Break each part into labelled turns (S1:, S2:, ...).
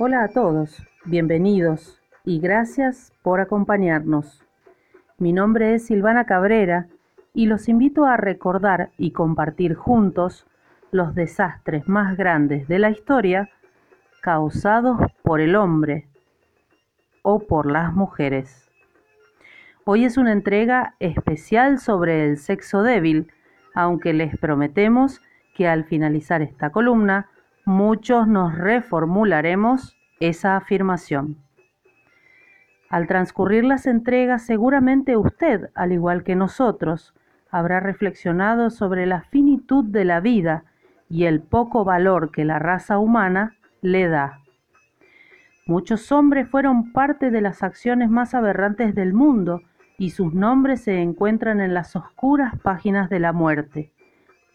S1: Hola a todos, bienvenidos y gracias por acompañarnos. Mi nombre es Silvana Cabrera y los invito a recordar y compartir juntos los desastres más grandes de la historia causados por el hombre o por las mujeres. Hoy es una entrega especial sobre el sexo débil, aunque les prometemos que al finalizar esta columna muchos nos reformularemos esa afirmación. Al transcurrir las entregas, seguramente usted, al igual que nosotros, habrá reflexionado sobre la finitud de la vida y el poco valor que la raza humana le da. Muchos hombres fueron parte de las acciones más aberrantes del mundo y sus nombres se encuentran en las oscuras páginas de la muerte.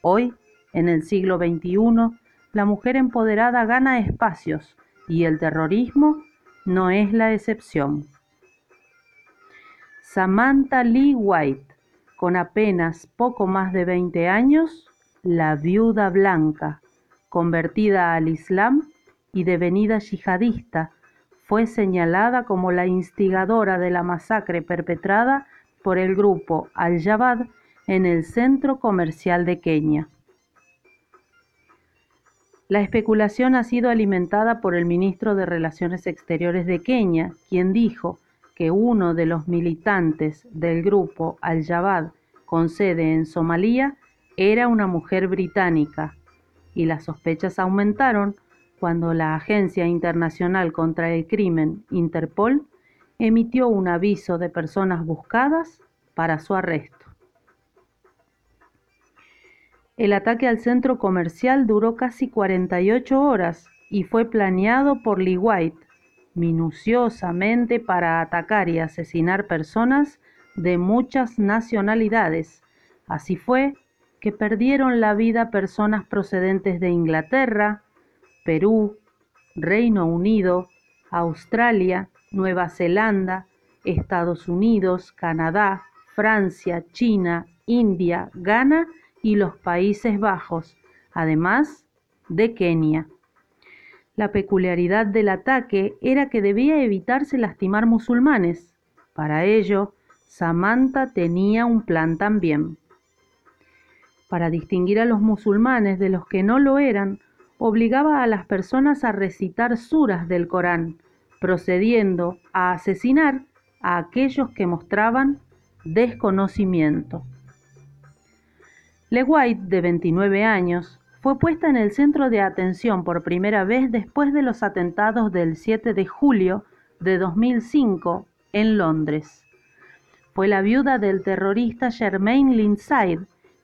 S1: Hoy, en el siglo XXI, la mujer empoderada gana espacios y el terrorismo no es la excepción. Samantha Lee White, con apenas poco más de 20 años, la viuda blanca, convertida al Islam y devenida yihadista, fue señalada como la instigadora de la masacre perpetrada por el grupo Al-Jabad en el centro comercial de Kenia. La especulación ha sido alimentada por el ministro de Relaciones Exteriores de Kenia, quien dijo que uno de los militantes del grupo Al-Jabad con sede en Somalia era una mujer británica, y las sospechas aumentaron cuando la Agencia Internacional contra el Crimen, Interpol, emitió un aviso de personas buscadas para su arresto. El ataque al centro comercial duró casi 48 horas y fue planeado por Lee White minuciosamente para atacar y asesinar personas de muchas nacionalidades. Así fue que perdieron la vida personas procedentes de Inglaterra, Perú, Reino Unido, Australia, Nueva Zelanda, Estados Unidos, Canadá, Francia, China, India, Ghana y los Países Bajos, además de Kenia. La peculiaridad del ataque era que debía evitarse lastimar musulmanes. Para ello, Samantha tenía un plan también. Para distinguir a los musulmanes de los que no lo eran, obligaba a las personas a recitar suras del Corán, procediendo a asesinar a aquellos que mostraban desconocimiento. Le White, de 29 años, fue puesta en el centro de atención por primera vez después de los atentados del 7 de julio de 2005 en Londres. Fue la viuda del terrorista Germain Lindsay,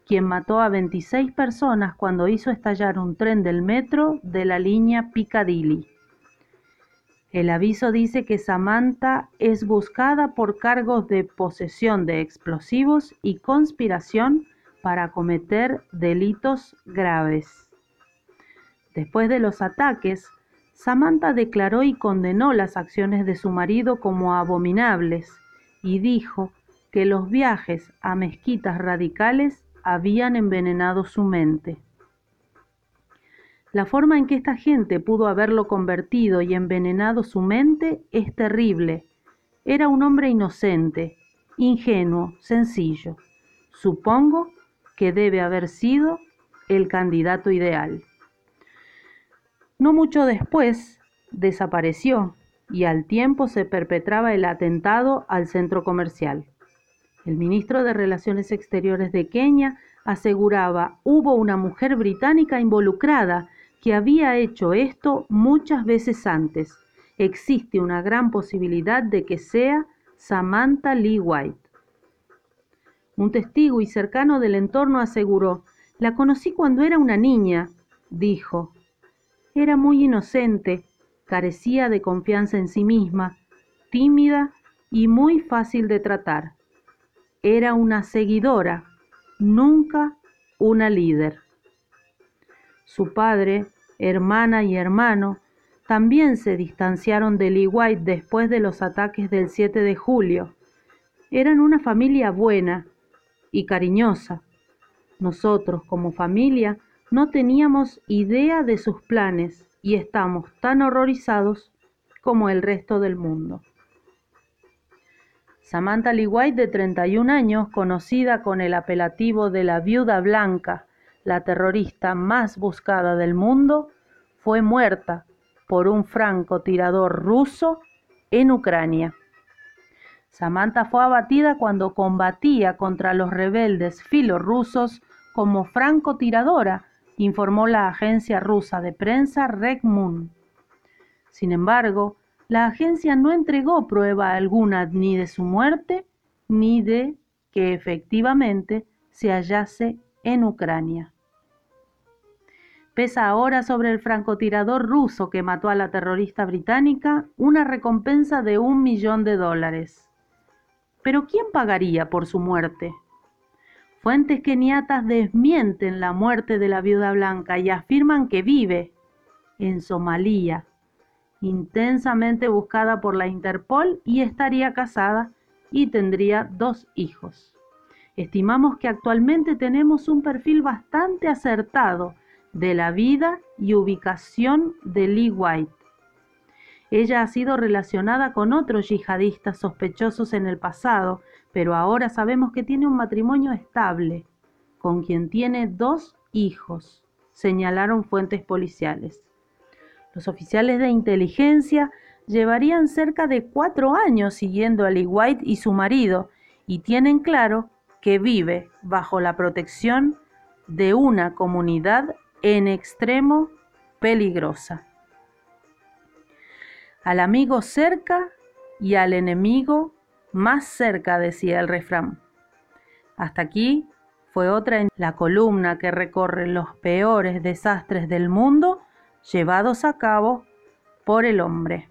S1: quien mató a 26 personas cuando hizo estallar un tren del metro de la línea Piccadilly. El aviso dice que Samantha es buscada por cargos de posesión de explosivos y conspiración para cometer delitos graves. Después de los ataques, Samantha declaró y condenó las acciones de su marido como abominables y dijo que los viajes a mezquitas radicales habían envenenado su mente. La forma en que esta gente pudo haberlo convertido y envenenado su mente es terrible. Era un hombre inocente, ingenuo, sencillo. Supongo que debe haber sido el candidato ideal. No mucho después desapareció y al tiempo se perpetraba el atentado al centro comercial. El ministro de Relaciones Exteriores de Kenia aseguraba hubo una mujer británica involucrada que había hecho esto muchas veces antes. Existe una gran posibilidad de que sea Samantha Lee White. Un testigo y cercano del entorno aseguró, la conocí cuando era una niña, dijo. Era muy inocente, carecía de confianza en sí misma, tímida y muy fácil de tratar. Era una seguidora, nunca una líder. Su padre, hermana y hermano también se distanciaron de Lee White después de los ataques del 7 de julio. Eran una familia buena, y cariñosa. Nosotros como familia no teníamos idea de sus planes y estamos tan horrorizados como el resto del mundo. Samantha Lee White, de 31 años, conocida con el apelativo de la Viuda Blanca, la terrorista más buscada del mundo, fue muerta por un francotirador ruso en Ucrania. Samantha fue abatida cuando combatía contra los rebeldes filorrusos como francotiradora, informó la agencia rusa de prensa Regmun. Sin embargo, la agencia no entregó prueba alguna ni de su muerte ni de que efectivamente se hallase en Ucrania. Pesa ahora sobre el francotirador ruso que mató a la terrorista británica una recompensa de un millón de dólares. Pero ¿quién pagaría por su muerte? Fuentes keniatas desmienten la muerte de la viuda blanca y afirman que vive en Somalia, intensamente buscada por la Interpol y estaría casada y tendría dos hijos. Estimamos que actualmente tenemos un perfil bastante acertado de la vida y ubicación de Lee White. Ella ha sido relacionada con otros yihadistas sospechosos en el pasado, pero ahora sabemos que tiene un matrimonio estable, con quien tiene dos hijos, señalaron fuentes policiales. Los oficiales de inteligencia llevarían cerca de cuatro años siguiendo a Lee White y su marido y tienen claro que vive bajo la protección de una comunidad en extremo peligrosa. Al amigo cerca y al enemigo más cerca, decía el refrán. Hasta aquí fue otra en la columna que recorre los peores desastres del mundo llevados a cabo por el hombre.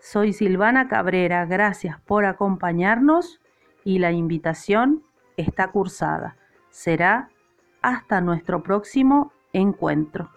S1: Soy Silvana Cabrera, gracias por acompañarnos y la invitación está cursada. Será hasta nuestro próximo encuentro.